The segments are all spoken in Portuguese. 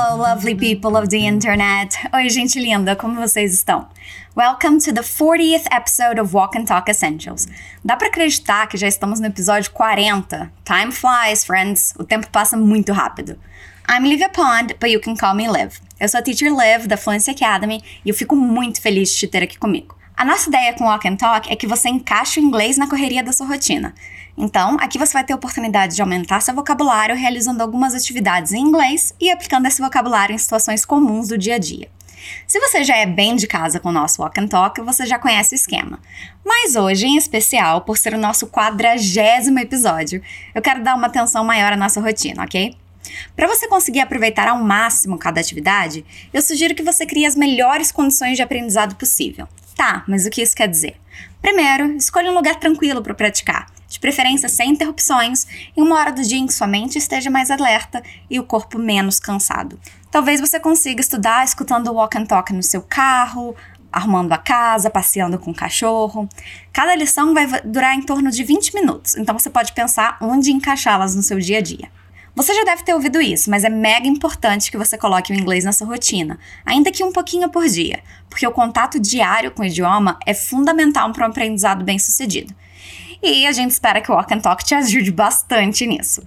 Hello, lovely people of the internet. Oi, gente linda, como vocês estão? Welcome to the 40th episode of Walk and Talk Essentials. Dá para acreditar que já estamos no episódio 40? Time flies, friends. O tempo passa muito rápido. I'm Livia Pond, but you can call me Liv. Eu sou a Teacher Liv, da Fluency Academy, e eu fico muito feliz de te ter aqui comigo. A nossa ideia com Walk and Talk é que você encaixe o inglês na correria da sua rotina. Então, aqui você vai ter a oportunidade de aumentar seu vocabulário realizando algumas atividades em inglês e aplicando esse vocabulário em situações comuns do dia a dia. Se você já é bem de casa com o nosso Walk and Talk, você já conhece o esquema. Mas hoje, em especial, por ser o nosso quadragésimo episódio, eu quero dar uma atenção maior à nossa rotina, ok? Para você conseguir aproveitar ao máximo cada atividade, eu sugiro que você crie as melhores condições de aprendizado possível. Tá, mas o que isso quer dizer? Primeiro, escolha um lugar tranquilo para praticar de preferência sem interrupções, em uma hora do dia em que sua mente esteja mais alerta e o corpo menos cansado. Talvez você consiga estudar escutando walk and talk no seu carro, arrumando a casa, passeando com o cachorro. Cada lição vai durar em torno de 20 minutos, então você pode pensar onde encaixá-las no seu dia a dia. Você já deve ter ouvido isso, mas é mega importante que você coloque o inglês na sua rotina, ainda que um pouquinho por dia, porque o contato diário com o idioma é fundamental para um aprendizado bem-sucedido e a gente espera que o Walk and Talk te ajude bastante nisso.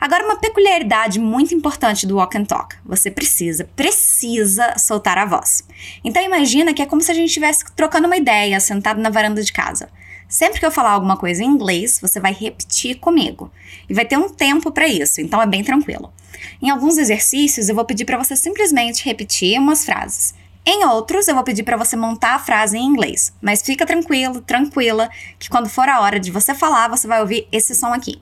Agora, uma peculiaridade muito importante do Walk and Talk. Você precisa, precisa soltar a voz. Então imagina que é como se a gente estivesse trocando uma ideia, sentado na varanda de casa. Sempre que eu falar alguma coisa em inglês, você vai repetir comigo. E vai ter um tempo para isso, então é bem tranquilo. Em alguns exercícios, eu vou pedir para você simplesmente repetir umas frases. Em outros, eu vou pedir para você montar a frase em inglês, mas fica tranquilo, tranquila, que quando for a hora de você falar, você vai ouvir esse som aqui.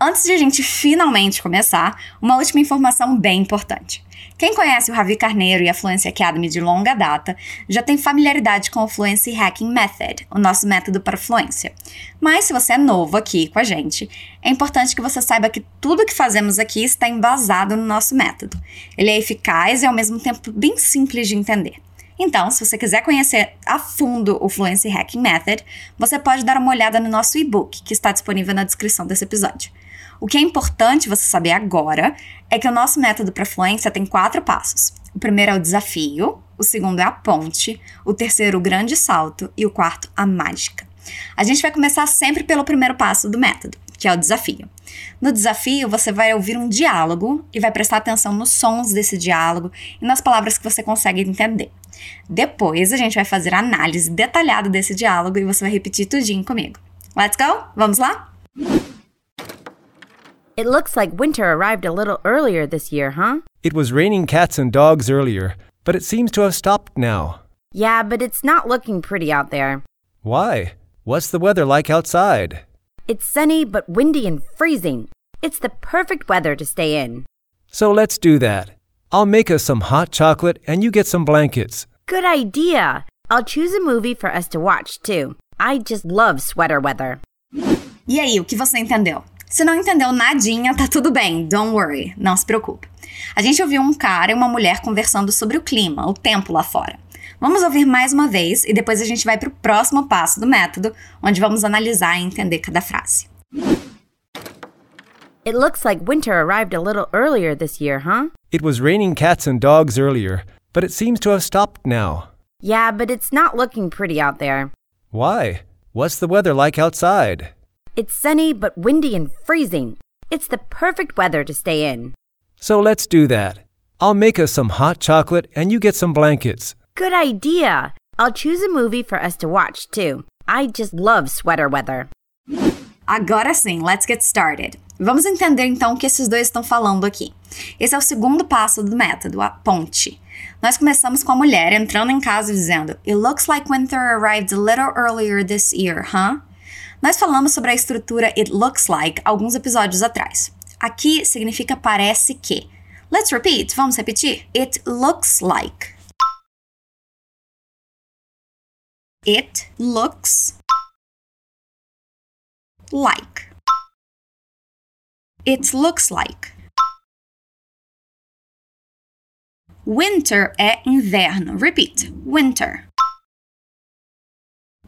Antes de a gente finalmente começar, uma última informação bem importante. Quem conhece o Ravi Carneiro e a Fluency Academy de longa data já tem familiaridade com o Fluency Hacking Method, o nosso método para fluência. Mas se você é novo aqui com a gente, é importante que você saiba que tudo que fazemos aqui está embasado no nosso método. Ele é eficaz e ao mesmo tempo bem simples de entender. Então, se você quiser conhecer a fundo o Fluency Hacking Method, você pode dar uma olhada no nosso e-book, que está disponível na descrição desse episódio. O que é importante você saber agora é que o nosso método para fluência tem quatro passos. O primeiro é o desafio, o segundo é a ponte, o terceiro o grande salto e o quarto a mágica. A gente vai começar sempre pelo primeiro passo do método, que é o desafio. No desafio, você vai ouvir um diálogo e vai prestar atenção nos sons desse diálogo e nas palavras que você consegue entender. Depois, a gente vai fazer a análise detalhada desse diálogo e você vai repetir tudinho comigo. Let's go? Vamos lá? It looks like winter arrived a little earlier this year, huh? It was raining cats and dogs earlier, but it seems to have stopped now. Yeah, but it's not looking pretty out there. Why? What's the weather like outside? It's sunny but windy and freezing. It's the perfect weather to stay in. So let's do that. I'll make us some hot chocolate and you get some blankets. Good idea. I'll choose a movie for us to watch, too. I just love sweater weather. E aí, o que você entendeu? Se não entendeu nadinha, tá tudo bem, don't worry, não se preocupe. A gente ouviu um cara e uma mulher conversando sobre o clima, o tempo lá fora. Vamos ouvir mais uma vez e depois a gente vai para o próximo passo do método, onde vamos analisar e entender cada frase. It looks like winter arrived a little earlier this year, huh? It was raining cats and dogs earlier, but it seems to have stopped now. Yeah, but it's not looking pretty out there. Why? What's the weather like outside? It's sunny but windy and freezing. It's the perfect weather to stay in. So let's do that. I'll make us some hot chocolate and you get some blankets. Good idea. I'll choose a movie for us to watch, too. I just love sweater weather. Agora sim, let's get started. Vamos entender então o que esses dois estão falando aqui. Esse é o segundo passo do método, a ponte. Nós começamos com a mulher entrando em casa dizendo: It looks like winter arrived a little earlier this year, huh? Nós falamos sobre a estrutura it looks like alguns episódios atrás. Aqui significa parece que. Let's repeat, vamos repetir? It looks like. It looks like. It looks like. Winter é inverno. Repeat. Winter.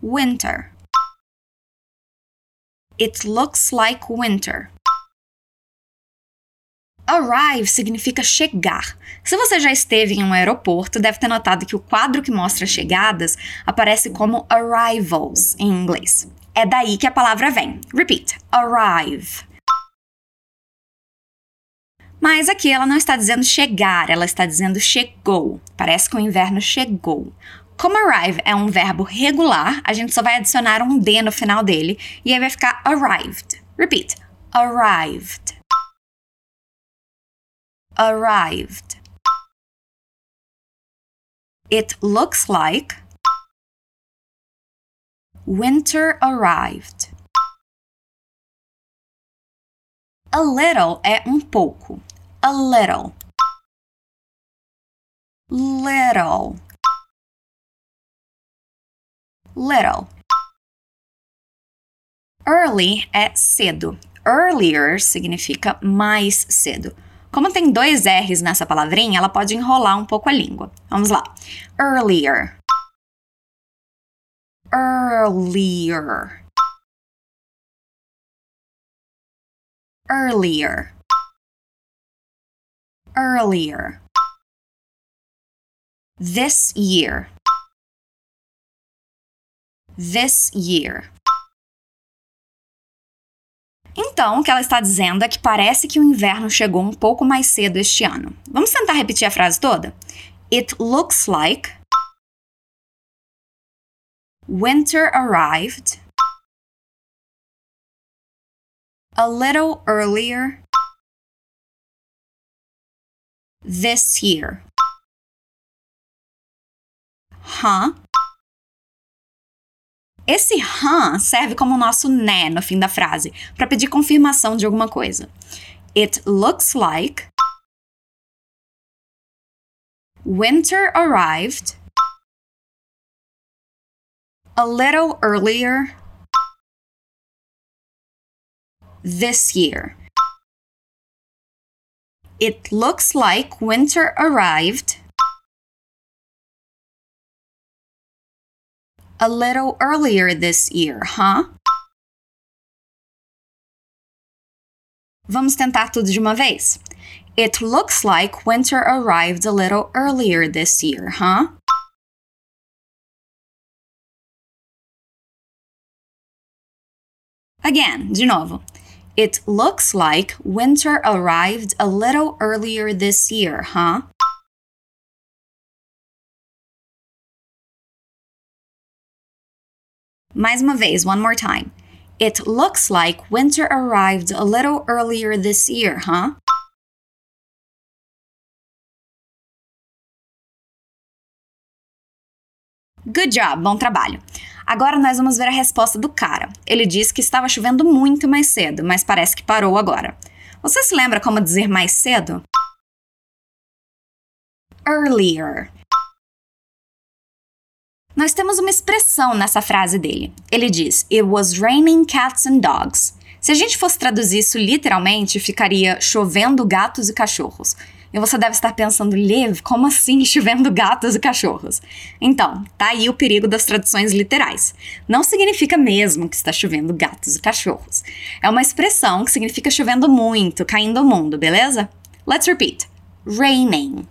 Winter. It looks like winter. Arrive significa chegar. Se você já esteve em um aeroporto, deve ter notado que o quadro que mostra chegadas aparece como arrivals em inglês. É daí que a palavra vem. Repeat: arrive. Mas aqui ela não está dizendo chegar, ela está dizendo chegou. Parece que o inverno chegou. Como arrive é um verbo regular, a gente só vai adicionar um D no final dele e aí vai ficar arrived. Repeat: arrived arrived. It looks like winter arrived. A little é um pouco. A little. Little. Little. Early é cedo. Earlier significa mais cedo. Como tem dois R's nessa palavrinha, ela pode enrolar um pouco a língua. Vamos lá. Earlier. Earlier. Earlier. Earlier. This year. This year. Então, o que ela está dizendo é que parece que o inverno chegou um pouco mais cedo este ano. Vamos tentar repetir a frase toda? It looks like winter arrived a little earlier this year. Huh? Esse han serve como o nosso né no fim da frase, para pedir confirmação de alguma coisa. It looks like winter arrived a little earlier this year. It looks like winter arrived a little earlier this year, huh? Vamos tentar tudo de uma vez. It looks like winter arrived a little earlier this year, huh? Again, de novo. It looks like winter arrived a little earlier this year, huh? Mais uma vez, one more time. It looks like winter arrived a little earlier this year, huh? Good job, bom trabalho. Agora nós vamos ver a resposta do cara. Ele disse que estava chovendo muito mais cedo, mas parece que parou agora. Você se lembra como dizer mais cedo? Earlier. Nós temos uma expressão nessa frase dele. Ele diz: It was raining cats and dogs. Se a gente fosse traduzir isso literalmente, ficaria chovendo gatos e cachorros. E você deve estar pensando, Liv, como assim chovendo gatos e cachorros? Então, tá aí o perigo das traduções literais. Não significa mesmo que está chovendo gatos e cachorros. É uma expressão que significa chovendo muito, caindo o mundo, beleza? Let's repeat. Raining.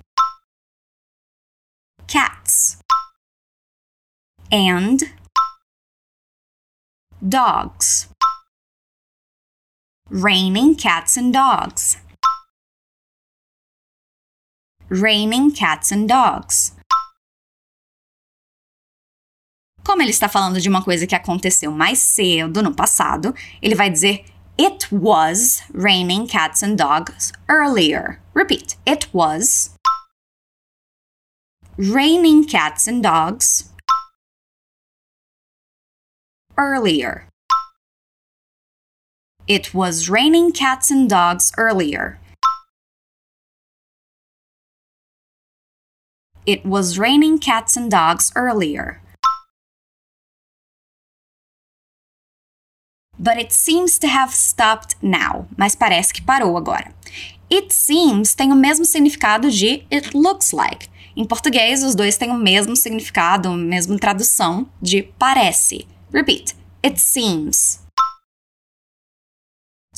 Cats and dogs. Raining cats and dogs. Raining cats and dogs. Como ele está falando de uma coisa que aconteceu mais cedo, no passado, ele vai dizer It was raining cats and dogs earlier. Repeat. It was raining cats and dogs earlier. It was raining cats and dogs earlier. It was raining cats and dogs earlier. But it seems to have stopped now. Mas parece que parou agora. It seems tem o mesmo significado de it looks like. Em português, os dois têm o mesmo significado, a mesma tradução de parece. Repeat. It seems.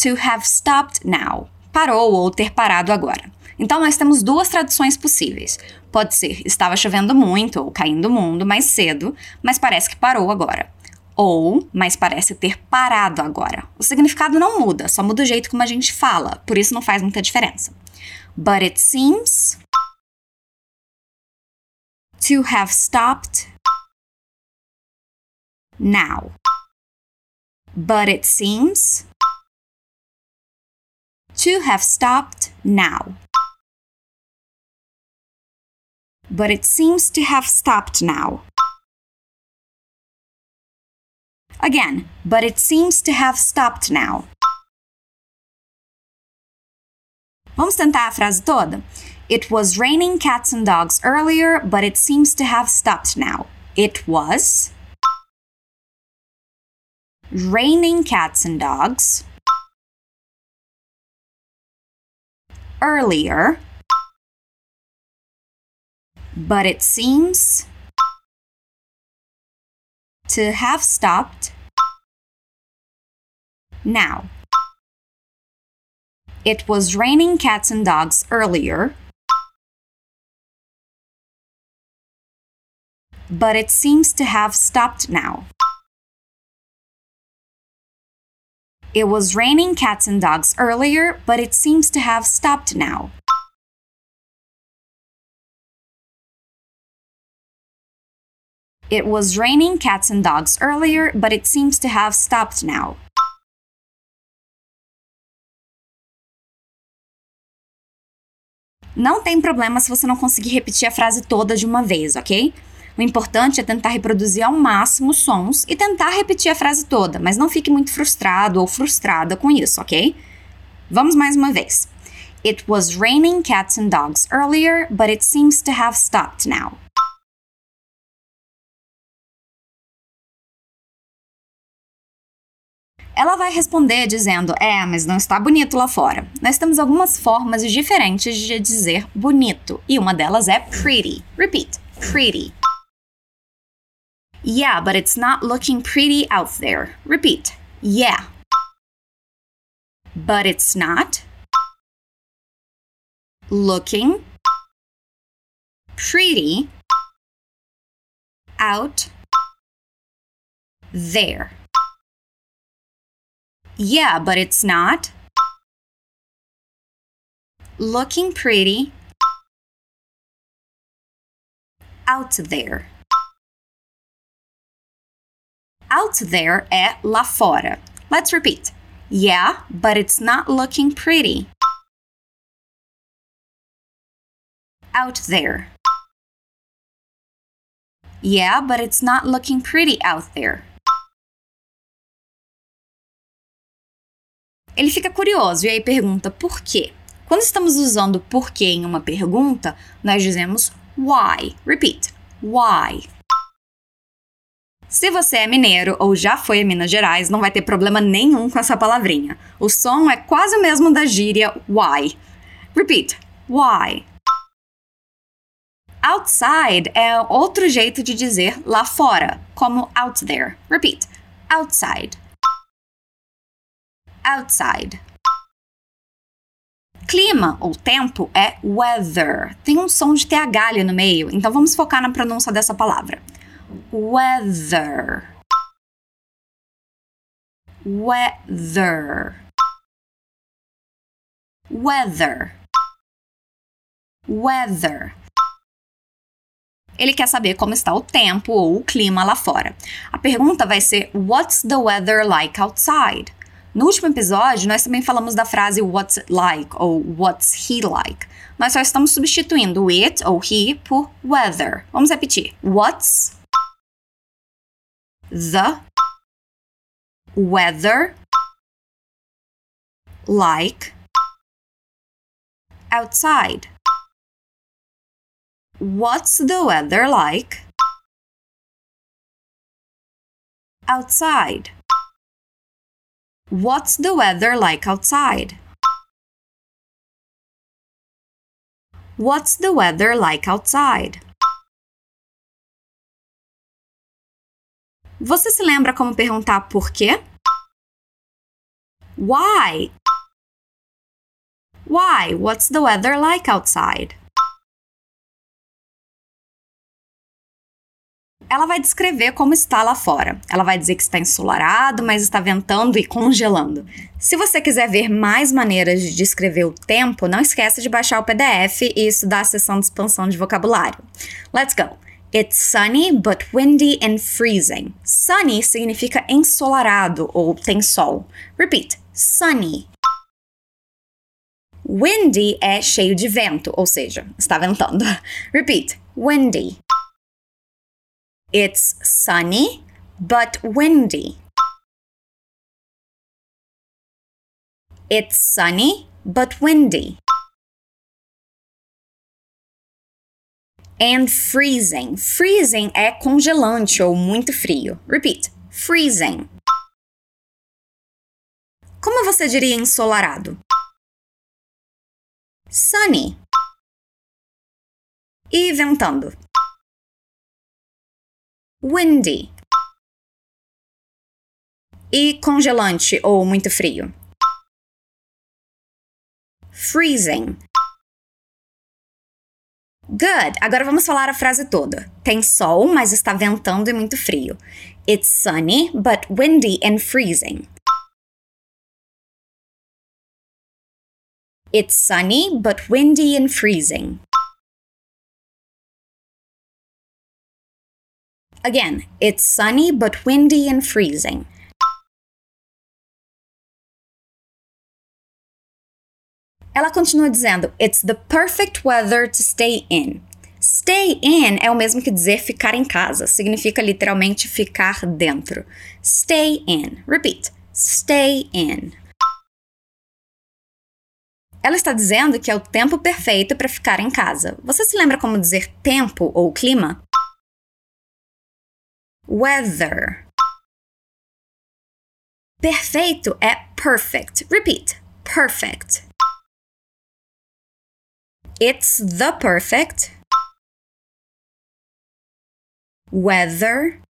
To have stopped now. parou ou ter parado agora. Então nós temos duas traduções possíveis. Pode ser estava chovendo muito ou caindo o mundo mais cedo, mas parece que parou agora. Ou, mas parece ter parado agora. O significado não muda, só muda o jeito como a gente fala, por isso não faz muita diferença. But it seems to have stopped now. But it seems to have stopped now. But it seems to have stopped now. Again, but it seems to have stopped now. Vamos tentar a frase toda? It was raining cats and dogs earlier, but it seems to have stopped now. It was raining cats and dogs earlier, but it seems to have stopped now. It was raining cats and dogs earlier, but it seems to have stopped now. It was raining cats and dogs earlier, but it seems to have stopped now. It was raining cats and dogs earlier, but it seems to have stopped now. Não tem problema se você não conseguir repetir a frase toda de uma vez, ok? O importante é tentar reproduzir ao máximo sons e tentar repetir a frase toda, mas não fique muito frustrado ou frustrada com isso, ok? Vamos mais uma vez. It was raining cats and dogs earlier, but it seems to have stopped now. Ela vai responder dizendo: É, mas não está bonito lá fora. Nós temos algumas formas diferentes de dizer bonito, e uma delas é pretty. Repeat: pretty. Yeah, but it's not looking pretty out there. Repeat: Yeah. But it's not looking pretty out there. Yeah, but it's not. Looking pretty out there. Out there é lá fora. Let's repeat. Yeah, but it's not looking pretty. Out there. Yeah, but it's not looking pretty out there. Ele fica curioso e aí pergunta por quê. Quando estamos usando porquê em uma pergunta, nós dizemos why. Repeat. Why. Se você é mineiro ou já foi a Minas Gerais, não vai ter problema nenhum com essa palavrinha. O som é quase o mesmo da gíria why. Repeat. Why. Outside é outro jeito de dizer lá fora, como out there. Repeat. Outside outside. Clima ou tempo é weather. Tem um som de TH ali no meio, então vamos focar na pronúncia dessa palavra. Weather. Weather. Weather. Weather. Ele quer saber como está o tempo ou o clima lá fora. A pergunta vai ser: What's the weather like outside? No último episódio, nós também falamos da frase what's it like ou what's he like. Nós só estamos substituindo it ou he por weather. Vamos repetir. What's the weather like outside? What's the weather like outside? What's the weather like outside? What's the weather like outside? Você se lembra como perguntar por quê? Why? Why? What's the weather like outside? ela vai descrever como está lá fora. Ela vai dizer que está ensolarado, mas está ventando e congelando. Se você quiser ver mais maneiras de descrever o tempo, não esqueça de baixar o PDF e estudar a seção de expansão de vocabulário. Let's go! It's sunny but windy and freezing. Sunny significa ensolarado ou tem sol. Repeat: sunny. Windy é cheio de vento, ou seja, está ventando. Repeat: windy. It's sunny but windy. It's sunny but windy. And freezing. Freezing é congelante ou muito frio. Repeat. Freezing. Como você diria ensolarado? Sunny. E ventando windy. E congelante ou muito frio. Freezing. Good. Agora vamos falar a frase toda. Tem sol, mas está ventando e muito frio. It's sunny, but windy and freezing. It's sunny, but windy and freezing. Again, it's sunny but windy and freezing. Ela continua dizendo: It's the perfect weather to stay in. Stay in é o mesmo que dizer ficar em casa, significa literalmente ficar dentro. Stay in. Repeat. Stay in. Ela está dizendo que é o tempo perfeito para ficar em casa. Você se lembra como dizer tempo ou clima? weather. Perfeito é perfect. Repeat. Perfect. It's the perfect weather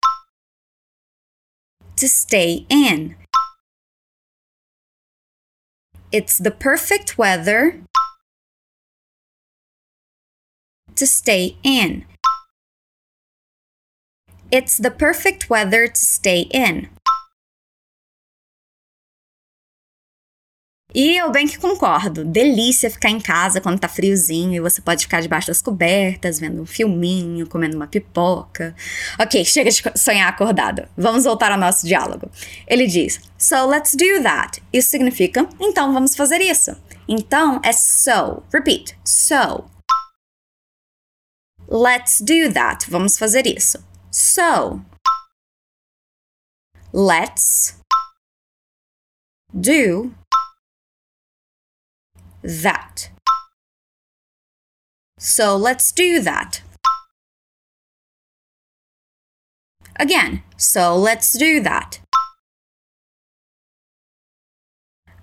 to stay in. It's the perfect weather to stay in. It's the perfect weather to stay in. E eu bem que concordo. Delícia ficar em casa quando tá friozinho e você pode ficar debaixo das cobertas, vendo um filminho, comendo uma pipoca. Ok, chega de sonhar acordado. Vamos voltar ao nosso diálogo. Ele diz: So let's do that. Isso significa então vamos fazer isso. Então é so. Repeat. So. Let's do that. Vamos fazer isso. So, let's do that. So let's do that. Again, so let's do that.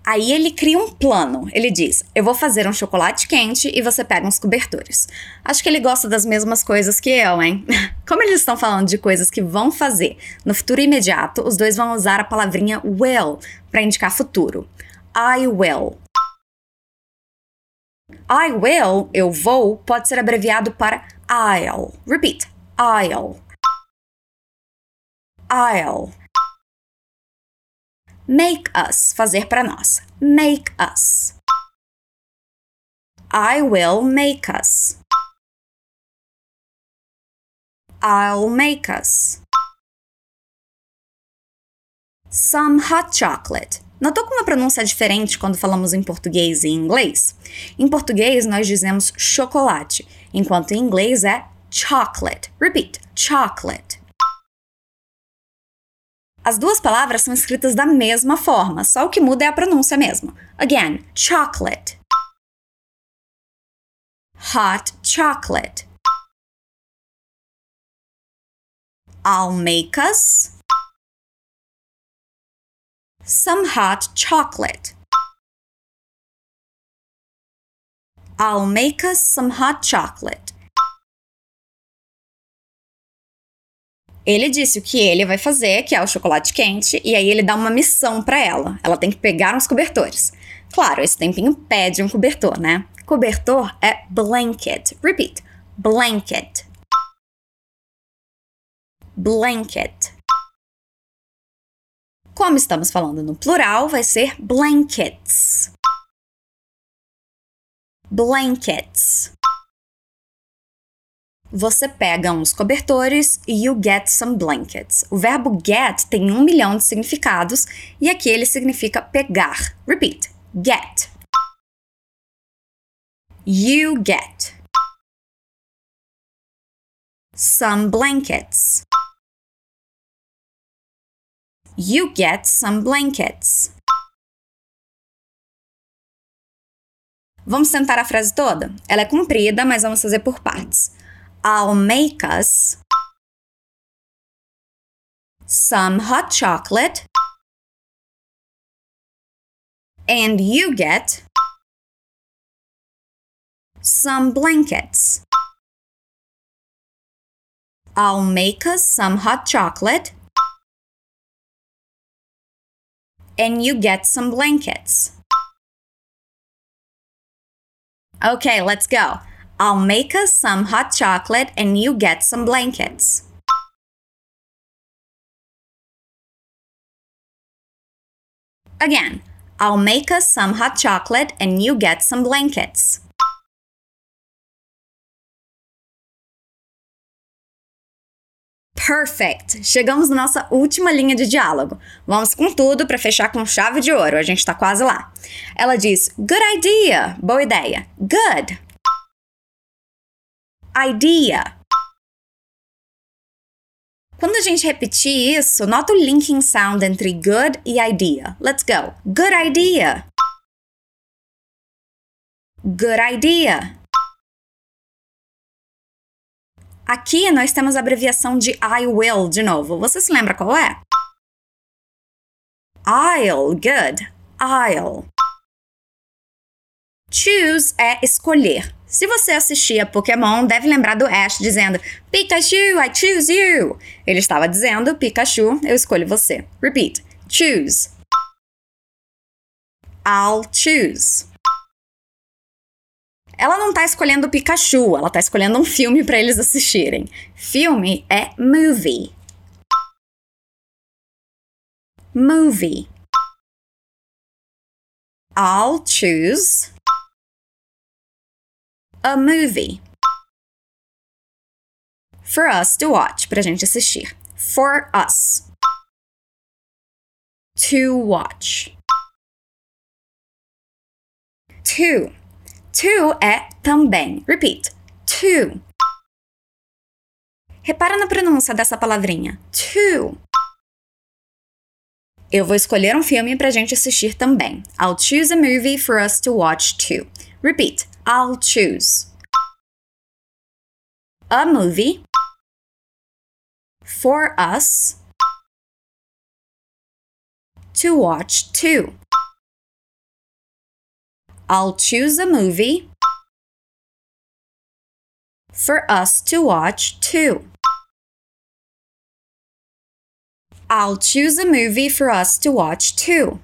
Aí ele cria um plano. Ele diz: Eu vou fazer um chocolate quente e você pega uns cobertores. Acho que ele gosta das mesmas coisas que eu, hein? Como eles estão falando de coisas que vão fazer no futuro imediato, os dois vão usar a palavrinha will para indicar futuro. I will. I will, eu vou, pode ser abreviado para I'll. Repeat. I'll. I'll. Make us, fazer para nós. Make us. I will make us. I'll make us. Some hot chocolate. Notou como a pronúncia é diferente quando falamos em português e inglês? Em português nós dizemos chocolate, enquanto em inglês é chocolate. Repeat: chocolate. As duas palavras são escritas da mesma forma, só o que muda é a pronúncia mesmo. Again, chocolate. Hot chocolate. Us some hot chocolate. I'll make us some hot chocolate. Ele disse o que ele vai fazer, que é o chocolate quente, e aí ele dá uma missão para ela. Ela tem que pegar uns cobertores. Claro, esse tempinho pede um cobertor, né? Cobertor é blanket. Repeat. Blanket. Blanket. Como estamos falando no plural, vai ser blankets. Blankets. Você pega uns cobertores e you get some blankets. O verbo get tem um milhão de significados e aqui ele significa pegar. Repeat. Get. You get some blankets. You get some blankets. Vamos tentar a frase toda? Ela é comprida, mas vamos fazer por partes. I'll make us some hot chocolate and you get some blankets. I'll make us some hot chocolate and you get some blankets. Okay, let's go. I'll make us some hot chocolate and you get some blankets. Again, I'll make us some hot chocolate and you get some blankets. Perfect! Chegamos na nossa última linha de diálogo. Vamos com tudo para fechar com chave de ouro. A gente tá quase lá. Ela diz: Good idea! Boa ideia. Good. Idea. Quando a gente repetir isso, nota o linking sound entre good e idea. Let's go. Good idea. Good idea. Aqui nós temos a abreviação de I will de novo. Você se lembra qual é? I'll, good. I'll. Choose é escolher. Se você assistia Pokémon, deve lembrar do Ash dizendo Pikachu, I choose you. Ele estava dizendo Pikachu, eu escolho você. Repeat. Choose. I'll choose. Ela não tá escolhendo Pikachu, ela tá escolhendo um filme para eles assistirem. Filme é movie. Movie. I'll choose a movie. For us to watch, pra gente assistir. For us. To watch. To To é também. Repeat. To. Repara na pronúncia dessa palavrinha. To. Eu vou escolher um filme pra gente assistir também. I'll choose a movie for us to watch too. Repeat. I'll choose a movie for us to watch too. I'll choose a movie for us to watch too. I'll choose a movie for us to watch too.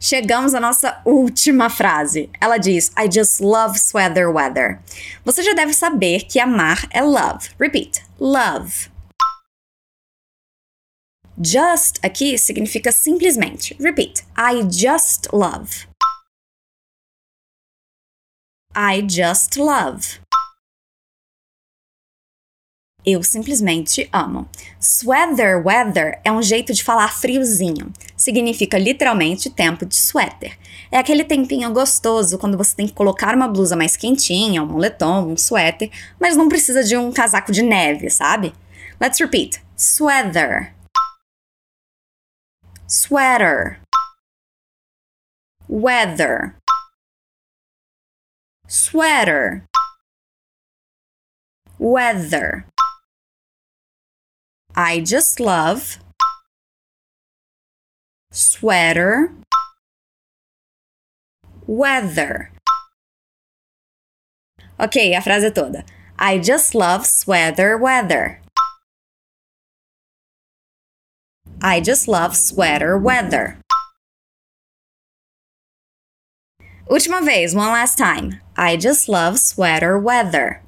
Chegamos à nossa última frase. Ela diz: I just love sweater weather. Você já deve saber que amar é love. Repeat: love. Just aqui significa simplesmente. Repeat. I just love. I just love. Eu simplesmente amo. Sweater weather é um jeito de falar friozinho. Significa literalmente tempo de suéter. É aquele tempinho gostoso quando você tem que colocar uma blusa mais quentinha, um moletom, um suéter, mas não precisa de um casaco de neve, sabe? Let's repeat. Sweater sweater, weather, sweater, weather. I just love sweater, weather. Ok, a frase toda. I just love sweater weather. I just love sweater weather. Última vez, one last time. I just love sweater weather.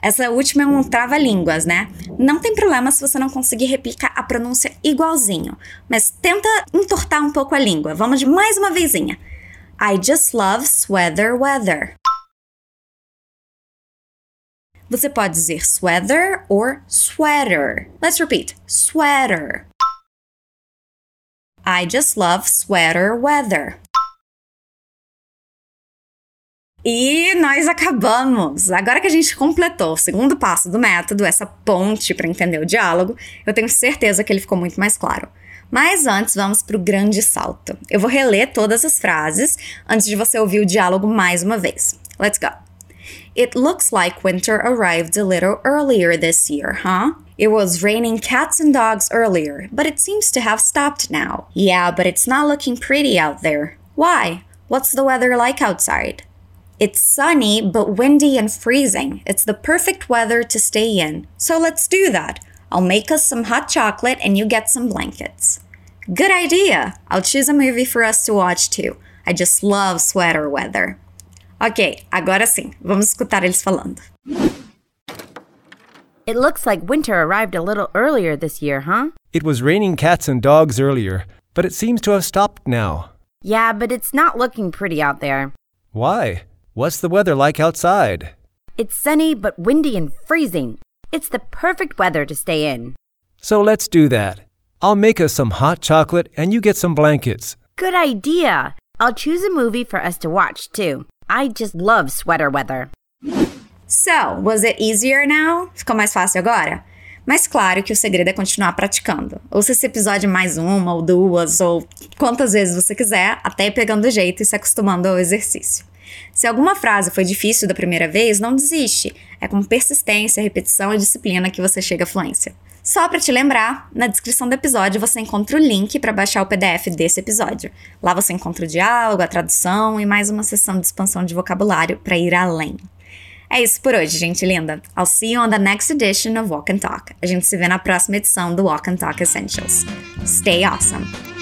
Essa última é um trava-línguas, né? Não tem problema se você não conseguir replicar a pronúncia igualzinho, mas tenta entortar um pouco a língua. Vamos de mais uma vezinha. I just love sweater weather. Você pode dizer sweater or sweater. Let's repeat. Sweater. I just love sweater weather. E nós acabamos! Agora que a gente completou o segundo passo do método, essa ponte para entender o diálogo, eu tenho certeza que ele ficou muito mais claro. Mas antes, vamos para o grande salto. Eu vou reler todas as frases antes de você ouvir o diálogo mais uma vez. Let's go! It looks like winter arrived a little earlier this year, huh? It was raining cats and dogs earlier, but it seems to have stopped now. Yeah, but it's not looking pretty out there. Why? What's the weather like outside? It's sunny, but windy and freezing. It's the perfect weather to stay in. So let's do that. I'll make us some hot chocolate and you get some blankets. Good idea! I'll choose a movie for us to watch too. I just love sweater weather. Ok, agora sim, vamos escutar eles falando. It looks like winter arrived a little earlier this year, huh? It was raining cats and dogs earlier, but it seems to have stopped now. Yeah, but it's not looking pretty out there. Why? What's the weather like outside? It's sunny but windy and freezing. It's the perfect weather to stay in. So let's do that. I'll make us some hot chocolate and you get some blankets. Good idea. I'll choose a movie for us to watch too. I just love sweater weather. So, was it easier now? Ficou mais fácil agora? Mas claro que o segredo é continuar praticando. Ouça esse episódio mais uma ou duas, ou quantas vezes você quiser, até pegando o jeito e se acostumando ao exercício. Se alguma frase foi difícil da primeira vez, não desiste. É com persistência, repetição e disciplina que você chega à fluência. Só para te lembrar, na descrição do episódio você encontra o link para baixar o PDF desse episódio. Lá você encontra o diálogo, a tradução e mais uma sessão de expansão de vocabulário para ir além. É isso por hoje, gente linda. I'll see you on the next edition of Walk and Talk. A gente se vê na próxima edição do Walk and Talk Essentials. Stay awesome!